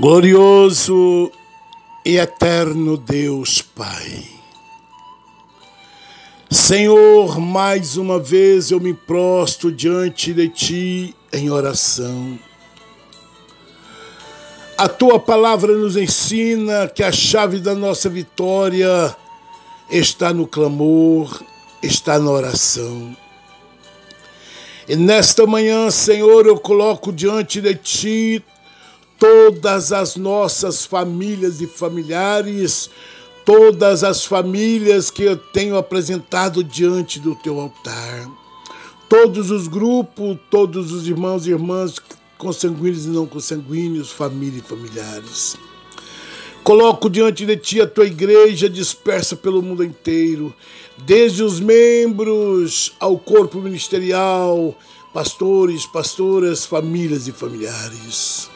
Glorioso e eterno Deus Pai. Senhor, mais uma vez eu me prosto diante de Ti em oração. A Tua palavra nos ensina que a chave da nossa vitória está no clamor, está na oração. E nesta manhã, Senhor, eu coloco diante de Ti todas as nossas famílias e familiares, todas as famílias que eu tenho apresentado diante do teu altar, todos os grupos, todos os irmãos e irmãs consanguíneos e não consanguíneos, família e familiares. Coloco diante de ti a tua igreja dispersa pelo mundo inteiro, desde os membros ao corpo ministerial, pastores, pastoras, famílias e familiares.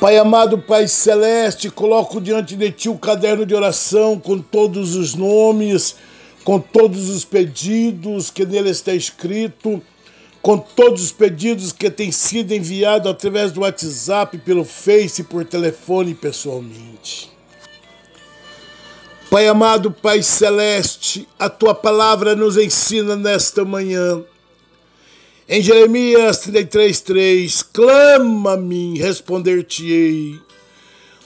Pai amado, Pai celeste, coloco diante de ti o caderno de oração com todos os nomes, com todos os pedidos que nele está escrito, com todos os pedidos que têm sido enviados através do WhatsApp, pelo Face, por telefone pessoalmente. Pai amado, Pai celeste, a tua palavra nos ensina nesta manhã em Jeremias 33:3, clama-me, responder-te-ei.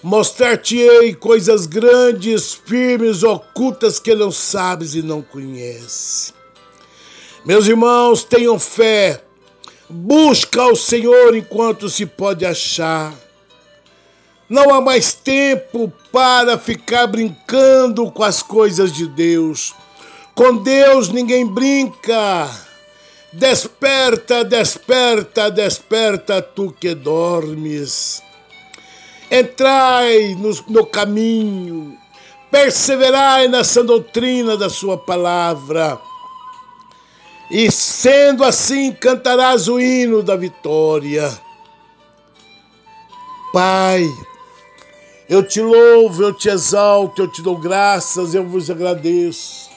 Mostrar-te-ei coisas grandes, firmes, ocultas que não sabes e não conheces. Meus irmãos, tenham fé. Busca ao Senhor enquanto se pode achar. Não há mais tempo para ficar brincando com as coisas de Deus. Com Deus ninguém brinca. Desperta, desperta, desperta, tu que dormes. Entrai no, no caminho, perseverai nessa doutrina da sua palavra. E sendo assim, cantarás o hino da vitória. Pai, eu te louvo, eu te exalto, eu te dou graças, eu vos agradeço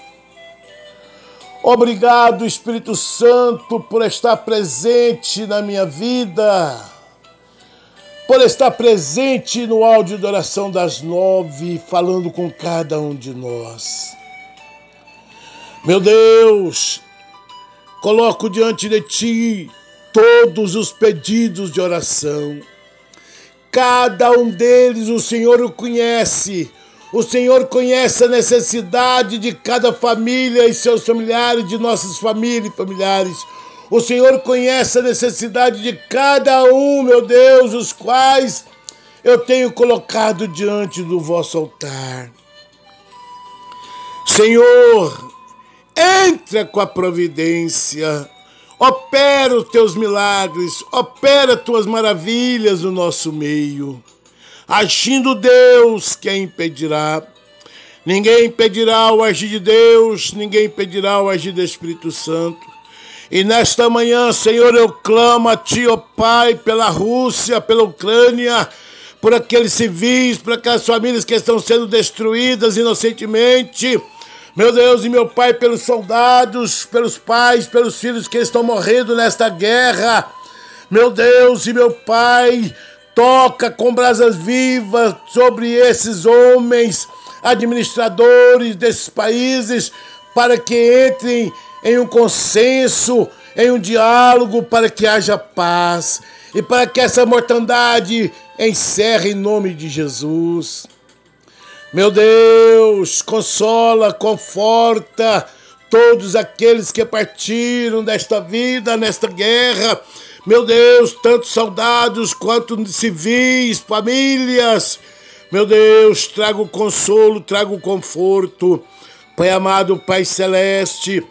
Obrigado, Espírito Santo, por estar presente na minha vida, por estar presente no áudio de oração das nove, falando com cada um de nós. Meu Deus, coloco diante de Ti todos os pedidos de oração. Cada um deles o Senhor o conhece o Senhor conhece a necessidade de cada família e seus familiares, de nossas famílias e familiares. O Senhor conhece a necessidade de cada um, meu Deus, os quais eu tenho colocado diante do vosso altar. Senhor, entra com a providência, opera os teus milagres, opera tuas maravilhas no nosso meio. Agindo Deus, quem impedirá? Ninguém impedirá o agir de Deus, ninguém impedirá o agir do Espírito Santo. E nesta manhã, Senhor, eu clamo a Ti, ó Pai, pela Rússia, pela Ucrânia, por aqueles civis, por aquelas famílias que estão sendo destruídas inocentemente. Meu Deus e meu Pai, pelos soldados, pelos pais, pelos filhos que estão morrendo nesta guerra. Meu Deus e meu Pai, Toca com brasas vivas sobre esses homens, administradores desses países, para que entrem em um consenso, em um diálogo, para que haja paz e para que essa mortandade encerre em nome de Jesus. Meu Deus, consola, conforta todos aqueles que partiram desta vida, nesta guerra, meu Deus, tantos soldados quanto civis, famílias. Meu Deus, traga o consolo, traga o conforto. Pai amado, Pai celeste,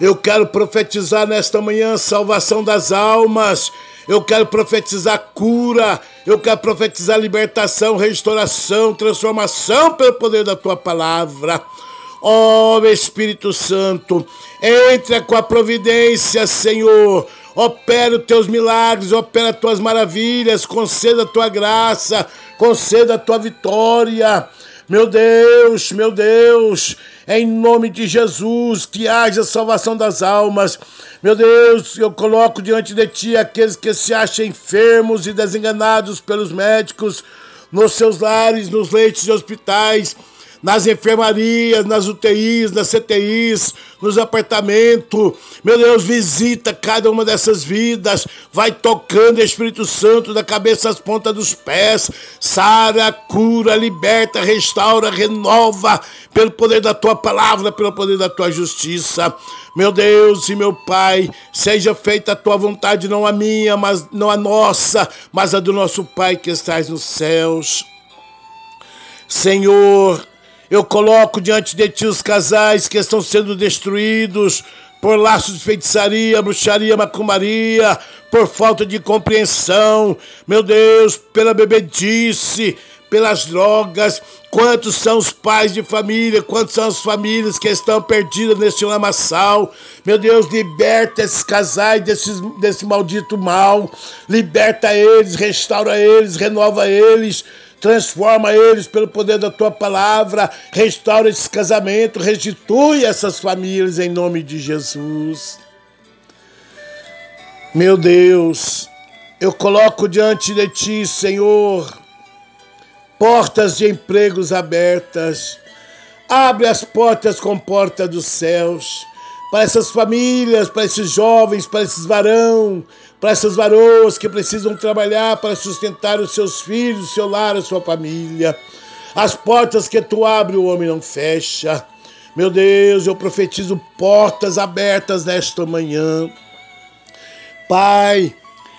eu quero profetizar nesta manhã salvação das almas. Eu quero profetizar cura. Eu quero profetizar libertação, restauração, transformação pelo poder da tua palavra. Ó oh, Espírito Santo, entra com a providência, Senhor opera os teus milagres, opera as tuas maravilhas, conceda a tua graça, conceda a tua vitória. Meu Deus, meu Deus, em nome de Jesus, que haja salvação das almas. Meu Deus, eu coloco diante de Ti aqueles que se acham enfermos e desenganados pelos médicos, nos seus lares, nos leitos de hospitais nas enfermarias, nas UTIs, nas CTIs, nos apartamentos. Meu Deus, visita cada uma dessas vidas. Vai tocando Espírito Santo da cabeça às pontas dos pés. Sara, cura, liberta, restaura, renova pelo poder da tua palavra, pelo poder da tua justiça. Meu Deus e meu Pai, seja feita a tua vontade, não a minha, mas não a nossa, mas a do nosso Pai que estás nos céus. Senhor, eu coloco diante de ti os casais que estão sendo destruídos por laços de feitiçaria, bruxaria, macumaria, por falta de compreensão, meu Deus, pela bebedice, pelas drogas. Quantos são os pais de família? Quantas são as famílias que estão perdidas neste lamaçal? Meu Deus, liberta esses casais desse, maldito mal. Liberta eles, restaura eles, renova eles transforma eles pelo poder da tua palavra, restaura esse casamento, restitui essas famílias em nome de Jesus. Meu Deus, eu coloco diante de ti, Senhor, portas de empregos abertas. Abre as portas com porta dos céus para essas famílias, para esses jovens, para esses varão, para essas varoas que precisam trabalhar para sustentar os seus filhos, seu lar, a sua família. As portas que tu abre, o homem não fecha. Meu Deus, eu profetizo portas abertas nesta manhã. Pai,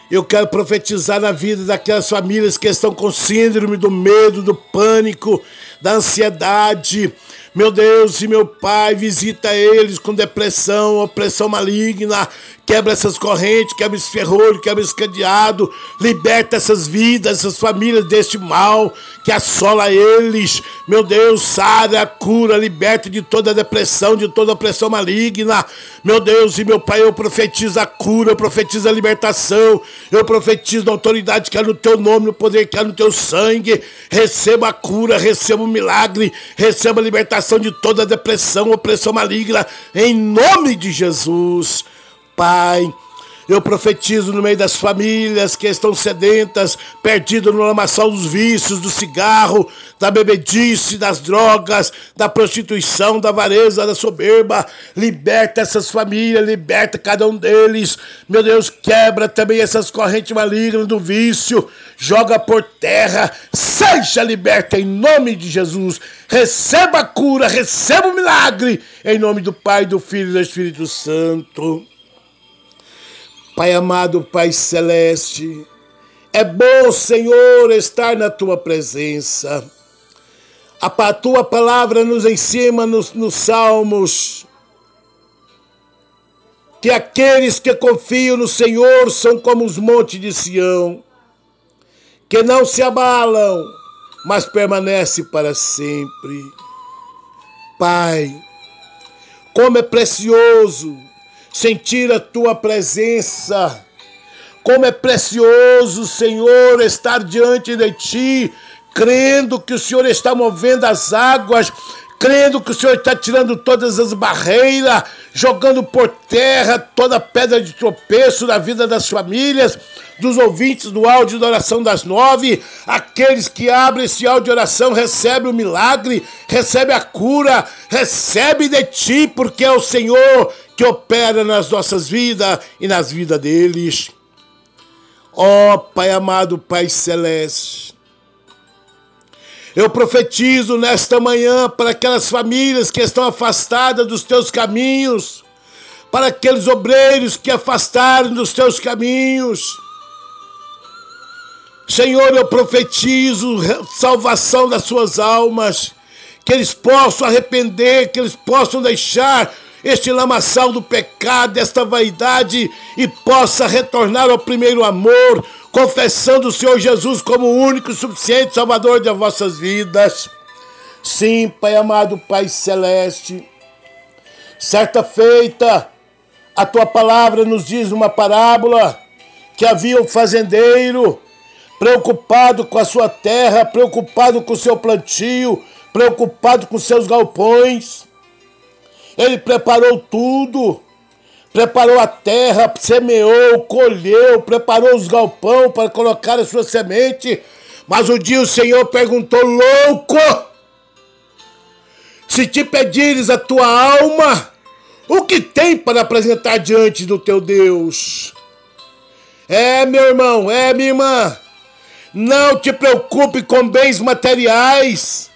eu quero profetizar na vida daquelas famílias que estão com síndrome do medo, do pânico, da ansiedade. Meu Deus e meu Pai, visita eles com depressão, opressão maligna, quebra essas correntes, quebra esse ferrolho, quebra esse cadeado, liberta essas vidas, essas famílias deste mal que assola eles. Meu Deus, sara, cura, liberta de toda depressão, de toda opressão maligna. Meu Deus e meu Pai, eu profetizo a cura, eu profetizo a libertação, eu profetizo a autoridade que é no teu nome, no poder que é no teu sangue. Receba a cura, receba o milagre, receba a libertação de toda depressão, opressão maligna, em nome de Jesus. Pai. Eu profetizo no meio das famílias que estão sedentas, perdidas no lamaçal dos vícios, do cigarro, da bebedice, das drogas, da prostituição, da avareza, da soberba. Liberta essas famílias, liberta cada um deles. Meu Deus, quebra também essas correntes malignas do vício. Joga por terra, seja liberta em nome de Jesus. Receba a cura, receba o milagre em nome do Pai, do Filho e do Espírito Santo. Pai amado, Pai celeste, é bom, Senhor, estar na tua presença. A tua palavra nos ensina nos, nos Salmos que aqueles que confiam no Senhor são como os montes de Sião, que não se abalam, mas permanece para sempre. Pai, como é precioso sentir a tua presença. Como é precioso, Senhor, estar diante de ti, crendo que o Senhor está movendo as águas, crendo que o Senhor está tirando todas as barreiras, jogando por terra toda pedra de tropeço na vida das famílias, dos ouvintes do áudio da oração das nove. Aqueles que abrem esse áudio de oração recebem o milagre, recebem a cura, recebem de ti, porque é o Senhor que opera nas nossas vidas e nas vidas deles. Ó oh, Pai amado, Pai celeste, eu profetizo nesta manhã para aquelas famílias que estão afastadas dos teus caminhos, para aqueles obreiros que afastaram dos teus caminhos. Senhor, eu profetizo salvação das suas almas, que eles possam arrepender, que eles possam deixar este lamaçal do pecado, desta vaidade e possa retornar ao primeiro amor, confessando o Senhor Jesus como o único e suficiente Salvador de vossas vidas. Sim, Pai amado, Pai celeste, certa feita, a tua palavra nos diz uma parábola que havia um fazendeiro preocupado com a sua terra, preocupado com o seu plantio, preocupado com seus galpões. Ele preparou tudo. Preparou a terra, semeou, colheu, preparou os galpão para colocar a sua semente. Mas o dia o Senhor perguntou: louco, se te pedires a tua alma, o que tem para apresentar diante do teu Deus? É, meu irmão, é, minha irmã. Não te preocupe com bens materiais.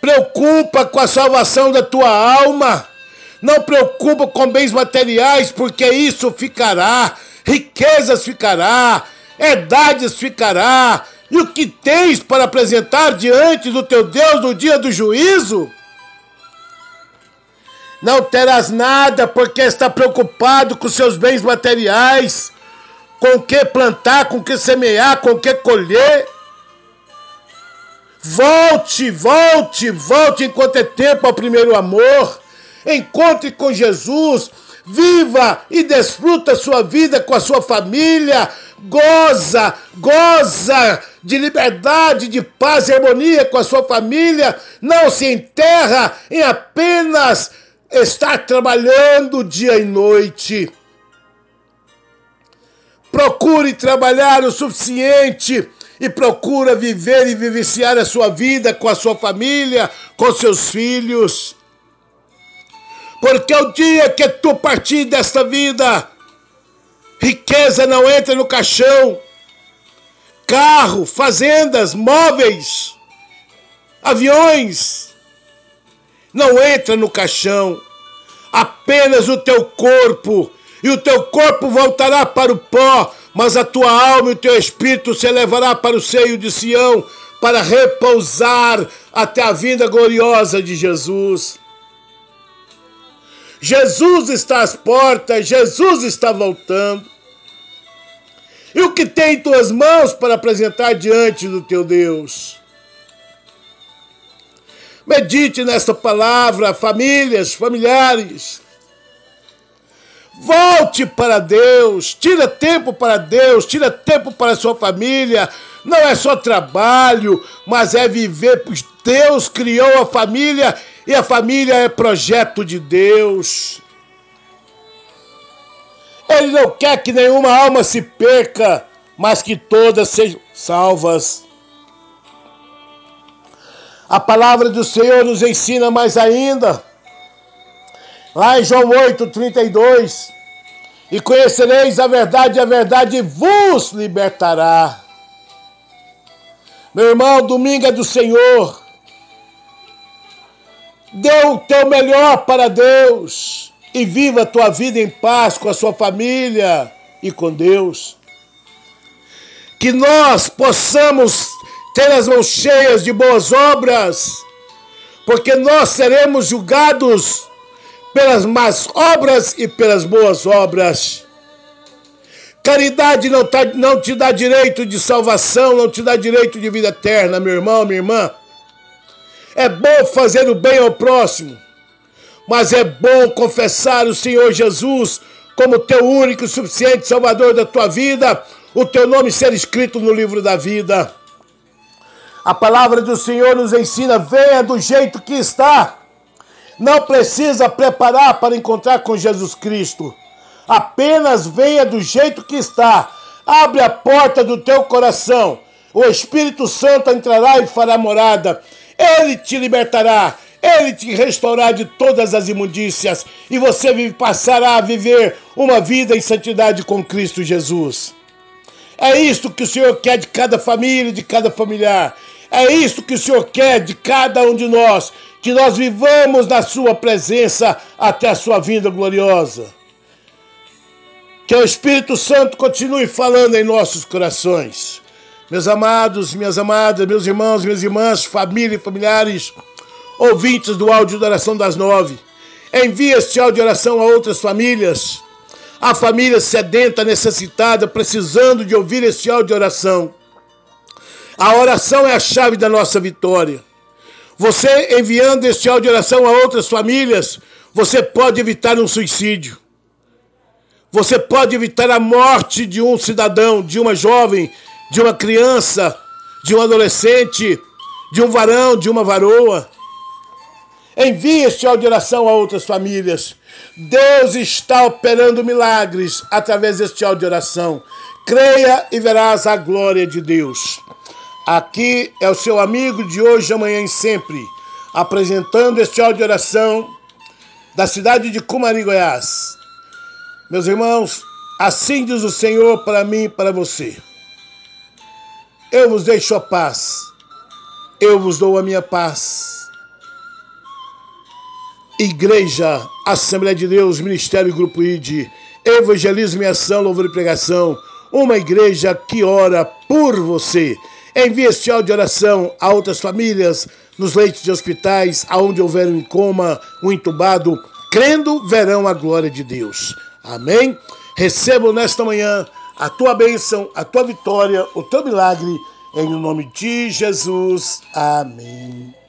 Preocupa com a salvação da tua alma. Não preocupa com bens materiais, porque isso ficará, riquezas ficará, herdades ficará. E o que tens para apresentar diante do teu Deus no dia do juízo? Não terás nada porque está preocupado com seus bens materiais, com o que plantar, com o que semear, com o que colher. Volte, volte, volte enquanto é tempo ao primeiro amor. Encontre com Jesus, viva e desfruta sua vida com a sua família. Goza, goza de liberdade, de paz e harmonia com a sua família. Não se enterra em apenas está trabalhando dia e noite. Procure trabalhar o suficiente e procura viver e vivenciar a sua vida com a sua família, com seus filhos. Porque o dia que tu partir desta vida, riqueza não entra no caixão, carro, fazendas, móveis, aviões, não entra no caixão, apenas o teu corpo, e o teu corpo voltará para o pó, mas a tua alma e o teu espírito se elevará para o seio de Sião, para repousar até a vinda gloriosa de Jesus. Jesus está às portas, Jesus está voltando. E o que tem em tuas mãos para apresentar diante do teu Deus? Medite nesta palavra, famílias, familiares. Volte para Deus, tira tempo para Deus, tira tempo para a sua família. Não é só trabalho, mas é viver. Deus criou a família e a família é projeto de Deus. Ele não quer que nenhuma alma se perca, mas que todas sejam salvas. A palavra do Senhor nos ensina mais ainda. Lá em João 8, 32. E conhecereis a verdade, e a verdade vos libertará. Meu irmão, domingo é do Senhor. Dê o teu melhor para Deus e viva a tua vida em paz com a sua família e com Deus. Que nós possamos ter as mãos cheias de boas obras, porque nós seremos julgados pelas más obras e pelas boas obras. Caridade não, tá, não te dá direito de salvação, não te dá direito de vida eterna, meu irmão, minha irmã. É bom fazer o bem ao próximo, mas é bom confessar o Senhor Jesus como teu único e suficiente Salvador da tua vida, o teu nome ser escrito no livro da vida. A palavra do Senhor nos ensina: venha do jeito que está. Não precisa preparar para encontrar com Jesus Cristo. Apenas venha do jeito que está. Abre a porta do teu coração. O Espírito Santo entrará e fará morada. Ele te libertará. Ele te restaurará de todas as imundícias. E você passará a viver uma vida em santidade com Cristo Jesus. É isto que o Senhor quer de cada família, de cada familiar. É isso que o Senhor quer de cada um de nós, que nós vivamos na Sua presença até a Sua vinda gloriosa. Que o Espírito Santo continue falando em nossos corações. Meus amados, minhas amadas, meus irmãos, minhas irmãs, família e familiares, ouvintes do áudio da oração das nove, envie este áudio de oração a outras famílias. A família sedenta, necessitada, precisando de ouvir este áudio de oração. A oração é a chave da nossa vitória. Você enviando este áudio de oração a outras famílias, você pode evitar um suicídio. Você pode evitar a morte de um cidadão, de uma jovem, de uma criança, de um adolescente, de um varão, de uma varoa. Envie este áudio de oração a outras famílias. Deus está operando milagres através deste áudio de oração. Creia e verás a glória de Deus. Aqui é o seu amigo de hoje, amanhã e sempre, apresentando este áudio de oração da cidade de Cumari, Goiás. Meus irmãos, assim diz o Senhor para mim e para você. Eu vos deixo a paz, eu vos dou a minha paz. Igreja, Assembleia de Deus, Ministério Grupo ID, Evangelismo e Ação, Louvor e Pregação, uma igreja que ora por você. Envie este áudio de oração a outras famílias, nos leitos de hospitais, aonde houver um coma, um entubado, crendo, verão a glória de Deus. Amém? Recebo nesta manhã a tua bênção, a tua vitória, o teu milagre, em nome de Jesus. Amém.